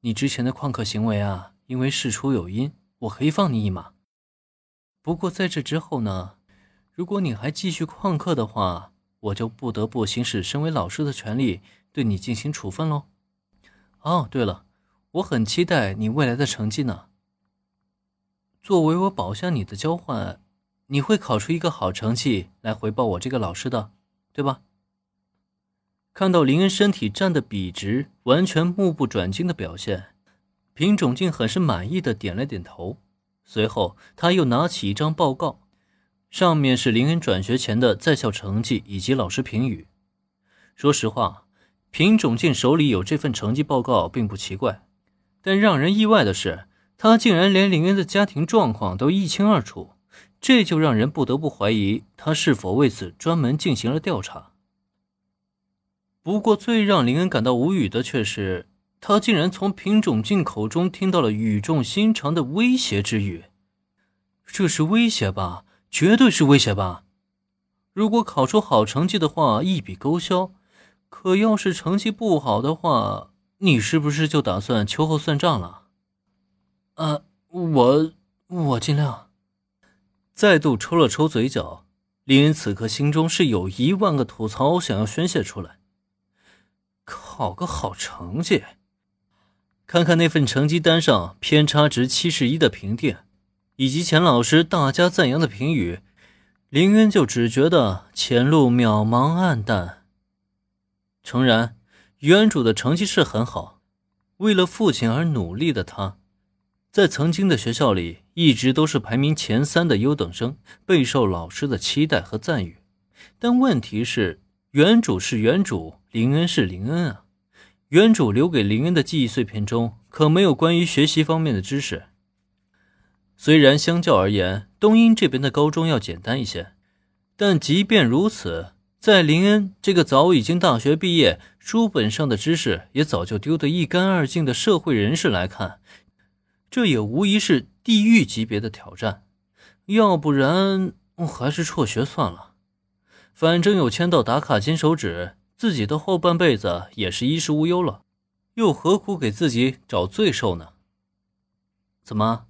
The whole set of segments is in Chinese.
你之前的旷课行为啊，因为事出有因，我可以放你一马。不过在这之后呢，如果你还继续旷课的话，我就不得不行使身为老师的权利，对你进行处分喽。哦，对了，我很期待你未来的成绩呢。作为我保下你的交换，你会考出一个好成绩来回报我这个老师的，对吧？看到林恩身体站得笔直、完全目不转睛的表现，平种静很是满意的点了点头。随后，他又拿起一张报告，上面是林恩转学前的在校成绩以及老师评语。说实话，平种静手里有这份成绩报告并不奇怪，但让人意外的是。他竟然连林恩的家庭状况都一清二楚，这就让人不得不怀疑他是否为此专门进行了调查。不过，最让林恩感到无语的却是，他竟然从品种进口中听到了语重心长的威胁之语。这是威胁吧？绝对是威胁吧！如果考出好成绩的话，一笔勾销；可要是成绩不好的话，你是不是就打算秋后算账了？啊，我我尽量。再度抽了抽嘴角，林恩此刻心中是有一万个吐槽想要宣泄出来。考个好成绩，看看那份成绩单上偏差值七十一的评定，以及钱老师大加赞扬的评语，林恩就只觉得前路渺茫暗淡。诚然，原主的成绩是很好，为了父亲而努力的他。在曾经的学校里，一直都是排名前三的优等生，备受老师的期待和赞誉。但问题是，原主是原主，林恩是林恩啊。原主留给林恩的记忆碎片中，可没有关于学习方面的知识。虽然相较而言，东英这边的高中要简单一些，但即便如此，在林恩这个早已经大学毕业、书本上的知识也早就丢得一干二净的社会人士来看，这也无疑是地狱级别的挑战，要不然还是辍学算了。反正有签到打卡金手指，自己的后半辈子也是衣食无忧了，又何苦给自己找罪受呢？怎么，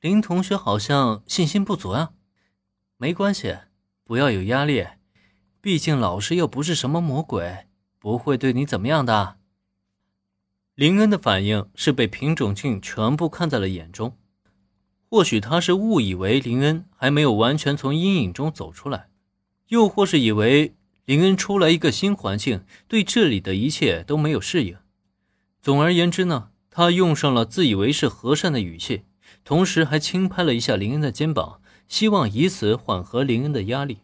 林同学好像信心不足啊？没关系，不要有压力，毕竟老师又不是什么魔鬼，不会对你怎么样的。林恩的反应是被品种镜全部看在了眼中，或许他是误以为林恩还没有完全从阴影中走出来，又或是以为林恩出来一个新环境，对这里的一切都没有适应。总而言之呢，他用上了自以为是和善的语气，同时还轻拍了一下林恩的肩膀，希望以此缓和林恩的压力。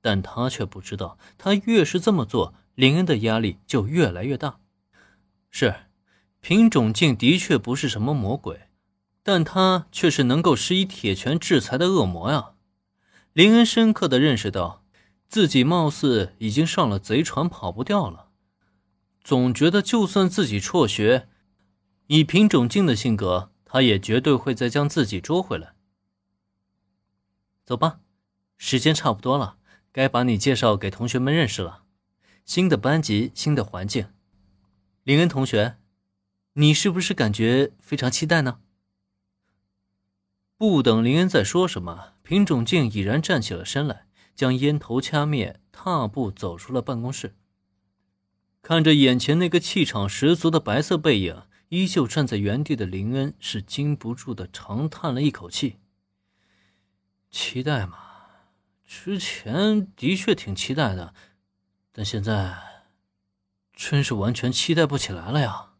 但他却不知道，他越是这么做，林恩的压力就越来越大。是。品种镜的确不是什么魔鬼，但他却是能够施以铁拳制裁的恶魔呀！林恩深刻的认识到，自己貌似已经上了贼船，跑不掉了。总觉得，就算自己辍学，以品种镜的性格，他也绝对会再将自己捉回来。走吧，时间差不多了，该把你介绍给同学们认识了。新的班级，新的环境，林恩同学。你是不是感觉非常期待呢？不等林恩再说什么，品种镜已然站起了身来，将烟头掐灭，踏步走出了办公室。看着眼前那个气场十足的白色背影，依旧站在原地的林恩是禁不住的长叹了一口气。期待嘛，之前的确挺期待的，但现在真是完全期待不起来了呀。